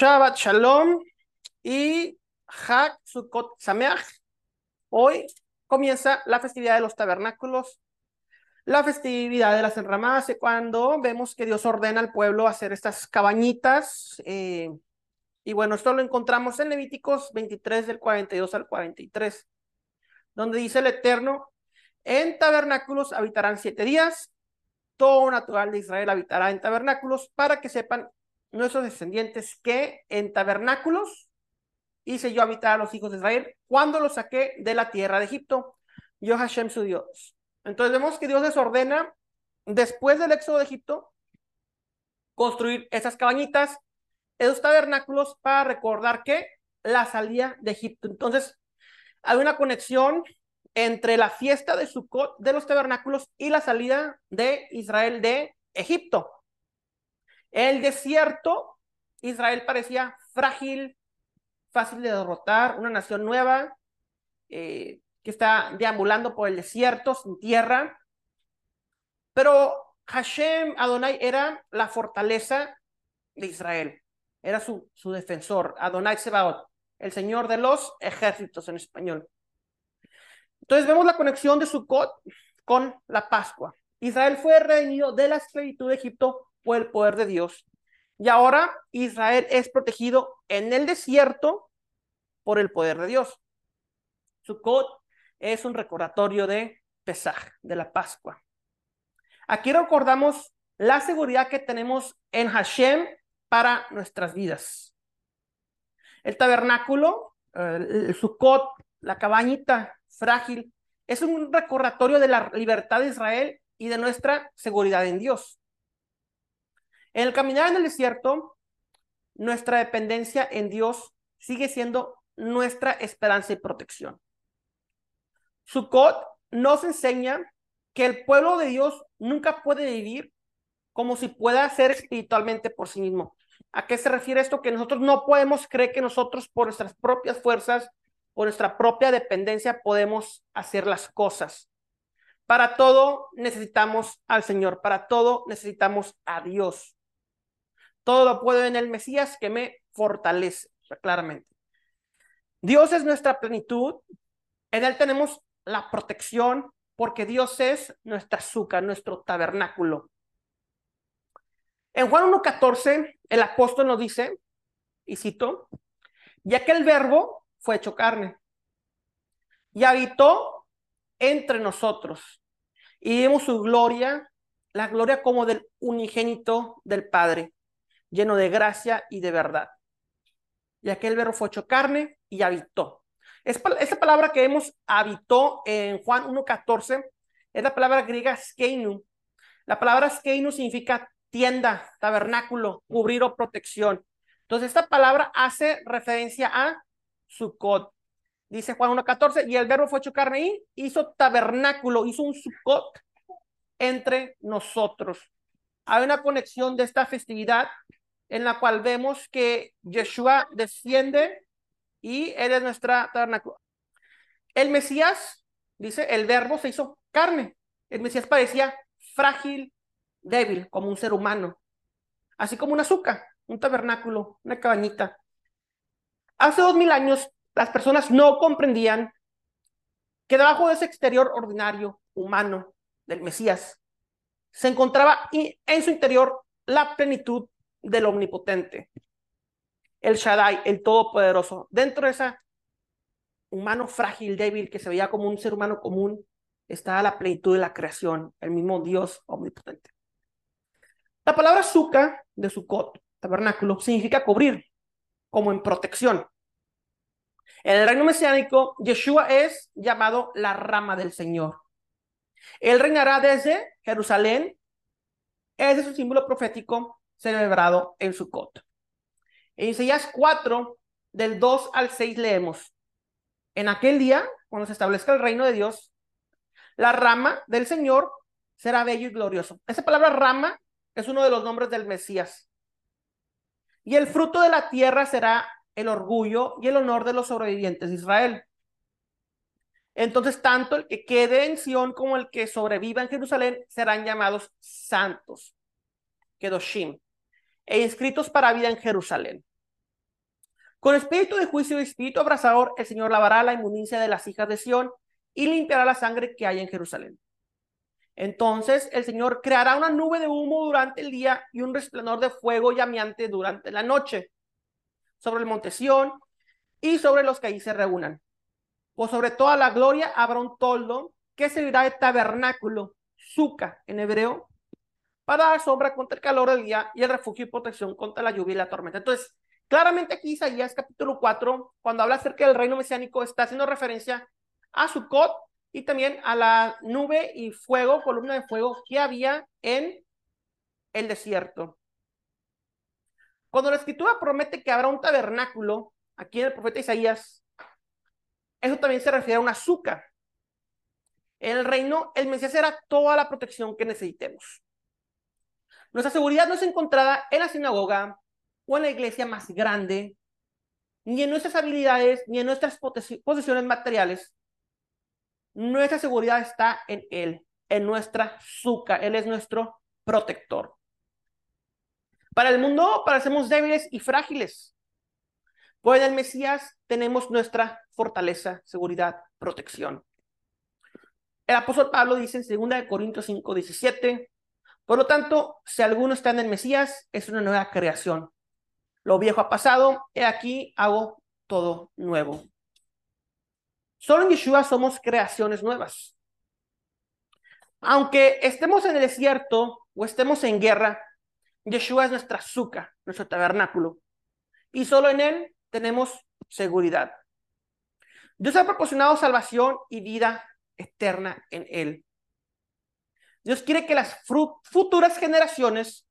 Shabbat Shalom y Hak Sukkot Sameach. Hoy comienza la festividad de los tabernáculos, la festividad de las enramadas, cuando vemos que Dios ordena al pueblo hacer estas cabañitas. Eh, y bueno, esto lo encontramos en Levíticos 23 del 42 al 43, donde dice el Eterno, en tabernáculos habitarán siete días, todo natural de Israel habitará en tabernáculos para que sepan nuestros descendientes que en tabernáculos hice yo habitar a los hijos de Israel cuando los saqué de la tierra de Egipto. Yo Hashem su Dios. Entonces vemos que Dios les ordena, después del éxodo de Egipto, construir esas cabañitas, esos tabernáculos para recordar que la salida de Egipto. Entonces, hay una conexión entre la fiesta de Sukkot de los tabernáculos y la salida de Israel de Egipto. El desierto, Israel parecía frágil, fácil de derrotar, una nación nueva eh, que está deambulando por el desierto sin tierra. Pero Hashem Adonai era la fortaleza de Israel, era su, su defensor, Adonai Sebaot, el Señor de los ejércitos en español. Entonces vemos la conexión de Sukkot con la Pascua. Israel fue redimido de la esclavitud de Egipto por el poder de Dios. Y ahora Israel es protegido en el desierto por el poder de Dios. Sukkot es un recordatorio de Pesaj, de la Pascua. Aquí recordamos la seguridad que tenemos en Hashem para nuestras vidas. El tabernáculo, el Sukkot, la cabañita frágil, es un recordatorio de la libertad de Israel y de nuestra seguridad en Dios. En el caminar en el desierto, nuestra dependencia en Dios sigue siendo nuestra esperanza y protección. Sukkot nos enseña que el pueblo de Dios nunca puede vivir como si pueda ser espiritualmente por sí mismo. ¿A qué se refiere esto? Que nosotros no podemos creer que nosotros por nuestras propias fuerzas, por nuestra propia dependencia podemos hacer las cosas. Para todo necesitamos al Señor, para todo necesitamos a Dios. Todo lo puedo en el Mesías que me fortalece, claramente. Dios es nuestra plenitud. En Él tenemos la protección porque Dios es nuestra azúcar, nuestro tabernáculo. En Juan 1.14, el apóstol nos dice, y cito, ya que el verbo fue hecho carne y habitó entre nosotros y vimos su gloria, la gloria como del unigénito del Padre, lleno de gracia y de verdad. Y aquel verbo fue hecho carne y habitó. esa palabra que vemos habitó en Juan 1.14 es la palabra griega skeinu. La palabra skeinu significa tienda, tabernáculo, cubrir o protección. Entonces, esta palabra hace referencia a Sukkot. Dice Juan 1.14, y el verbo fue hecho carne y hizo tabernáculo, hizo un Sukkot entre nosotros. Hay una conexión de esta festividad en la cual vemos que Yeshua desciende y él es nuestra tabernáculo. El Mesías, dice, el verbo se hizo carne. El Mesías parecía frágil, débil, como un ser humano, así como un azúcar, un tabernáculo, una cabañita. Hace dos mil años las personas no comprendían que debajo de ese exterior ordinario, humano, del Mesías, se encontraba en su interior la plenitud del omnipotente, el Shaddai, el todopoderoso. Dentro de esa humano frágil, débil, que se veía como un ser humano común, está la plenitud de la creación, el mismo Dios omnipotente. La palabra suka de Sukkot, tabernáculo, significa cubrir, como en protección. En el reino mesiánico, Yeshua es llamado la rama del Señor. Él reinará desde Jerusalén. Ese es su símbolo profético celebrado en Sukkot. En Isaías 4, del 2 al 6 leemos, en aquel día, cuando se establezca el reino de Dios, la rama del Señor será bello y glorioso. Esa palabra rama es uno de los nombres del Mesías. Y el fruto de la tierra será el orgullo y el honor de los sobrevivientes de Israel. Entonces, tanto el que quede en Sión como el que sobreviva en Jerusalén serán llamados santos, Kedoshim e inscritos para vida en Jerusalén. Con espíritu de juicio y espíritu abrasador, el Señor lavará la inmundicia de las hijas de Sión y limpiará la sangre que hay en Jerusalén. Entonces el Señor creará una nube de humo durante el día y un resplandor de fuego llameante durante la noche sobre el monte Sión y sobre los que ahí se reúnan. Pues sobre toda la gloria habrá un toldo que servirá de tabernáculo, suca en hebreo, para dar sombra contra el calor del día y el refugio y protección contra la lluvia y la tormenta. Entonces, claramente aquí Isaías capítulo 4, cuando habla acerca del reino mesiánico, está haciendo referencia a Sucot y también a la nube y fuego, columna de fuego que había en el desierto. Cuando la escritura promete que habrá un tabernáculo, aquí en el profeta Isaías, eso también se refiere a un azúcar. En el reino, el Mesías será toda la protección que necesitemos. Nuestra seguridad no es encontrada en la sinagoga o en la iglesia más grande, ni en nuestras habilidades, ni en nuestras posesiones materiales. Nuestra seguridad está en Él, en nuestra azúcar. Él es nuestro protector. Para el mundo parecemos débiles y frágiles. Por el Mesías tenemos nuestra fortaleza, seguridad, protección. El apóstol Pablo dice en 2 Corintios 5, 17, por lo tanto, si alguno está en el Mesías, es una nueva creación. Lo viejo ha pasado, he aquí hago todo nuevo. Solo en Yeshua somos creaciones nuevas. Aunque estemos en el desierto o estemos en guerra, Yeshua es nuestra azúcar, nuestro tabernáculo. Y solo en él tenemos seguridad. Dios ha proporcionado salvación y vida eterna en él. Dios quiere que las futuras generaciones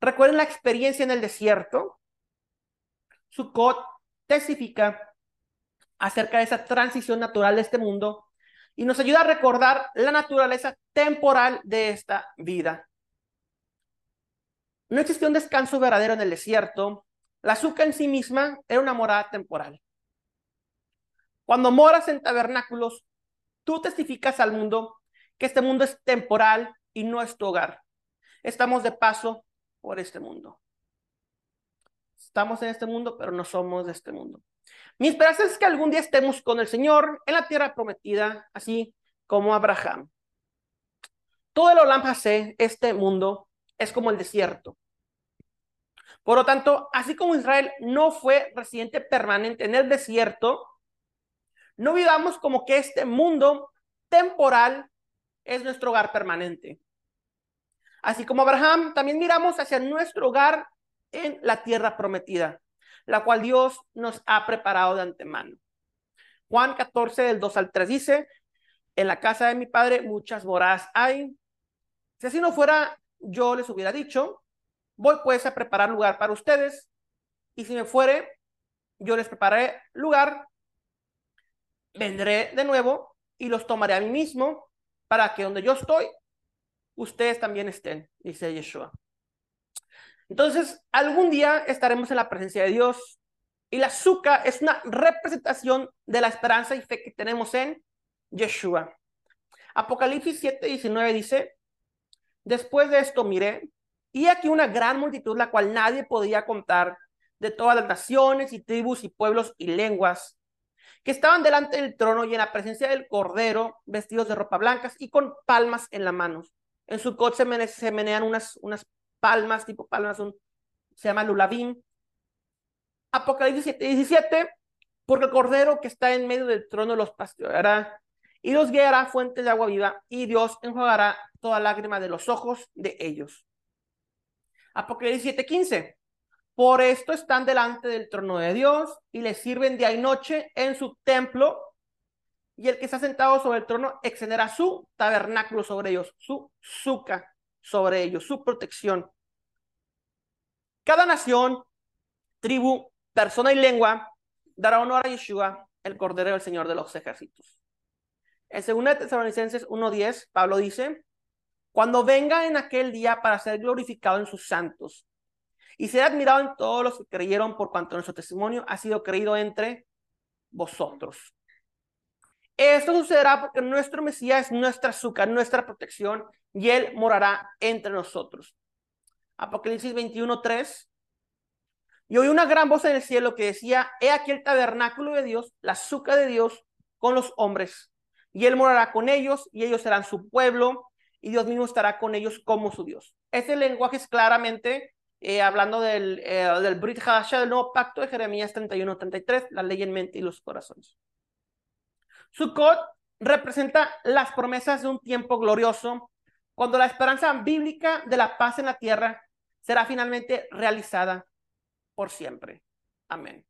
recuerden la experiencia en el desierto. Sukkot testifica acerca de esa transición natural de este mundo y nos ayuda a recordar la naturaleza temporal de esta vida. No existía un descanso verdadero en el desierto. La azúcar en sí misma era una morada temporal. Cuando moras en tabernáculos, tú testificas al mundo que este mundo es temporal y no es tu hogar. Estamos de paso por este mundo. Estamos en este mundo, pero no somos de este mundo. Mi esperanza es que algún día estemos con el Señor en la tierra prometida, así como Abraham. Todo el Olam este mundo, es como el desierto. Por lo tanto, así como Israel no fue residente permanente en el desierto, no vivamos como que este mundo temporal es nuestro hogar permanente. Así como Abraham, también miramos hacia nuestro hogar en la tierra prometida, la cual Dios nos ha preparado de antemano. Juan 14, del 2 al 3 dice, en la casa de mi padre muchas moradas hay. Si así no fuera, yo les hubiera dicho, voy pues a preparar lugar para ustedes, y si me fuere, yo les prepararé lugar, vendré de nuevo y los tomaré a mí mismo para que donde yo estoy, ustedes también estén, dice Yeshua. Entonces, algún día estaremos en la presencia de Dios y la azúcar es una representación de la esperanza y fe que tenemos en Yeshua. Apocalipsis 7, 19 dice, después de esto miré, y aquí una gran multitud, la cual nadie podía contar, de todas las naciones y tribus y pueblos y lenguas, que estaban delante del trono y en la presencia del Cordero, vestidos de ropa blancas y con palmas en las manos. En su coche se, menean unas, unas palmas, tipo palmas, un, se llama Lulavim. Apocalipsis 17, porque el Cordero que está en medio del trono los pastoreará y los guiará fuentes de agua viva, y Dios enjuagará toda lágrima de los ojos de ellos. Apocalipsis 7:15. Por esto están delante del trono de Dios y le sirven día y noche en su templo. Y el que está sentado sobre el trono extenderá su tabernáculo sobre ellos, su suca sobre ellos, su protección. Cada nación, tribu, persona y lengua dará honor a Yeshua, el Cordero del Señor de los ejércitos. En 2 Tesalonicenses 1.10, Pablo dice, cuando venga en aquel día para ser glorificado en sus santos y será admirado en todos los que creyeron por cuanto nuestro testimonio ha sido creído entre vosotros. Esto sucederá porque nuestro Mesías es nuestra azúcar, nuestra protección, y Él morará entre nosotros. Apocalipsis 21.3. Y oí una gran voz en el cielo que decía, he aquí el tabernáculo de Dios, la azúcar de Dios con los hombres. Y él morará con ellos y ellos serán su pueblo y Dios mismo estará con ellos como su Dios. Este lenguaje es claramente eh, hablando del, eh, del Brit Hadashah, del nuevo pacto de Jeremías 31-33, la ley en mente y los corazones. Sukkot representa las promesas de un tiempo glorioso, cuando la esperanza bíblica de la paz en la tierra será finalmente realizada por siempre. Amén.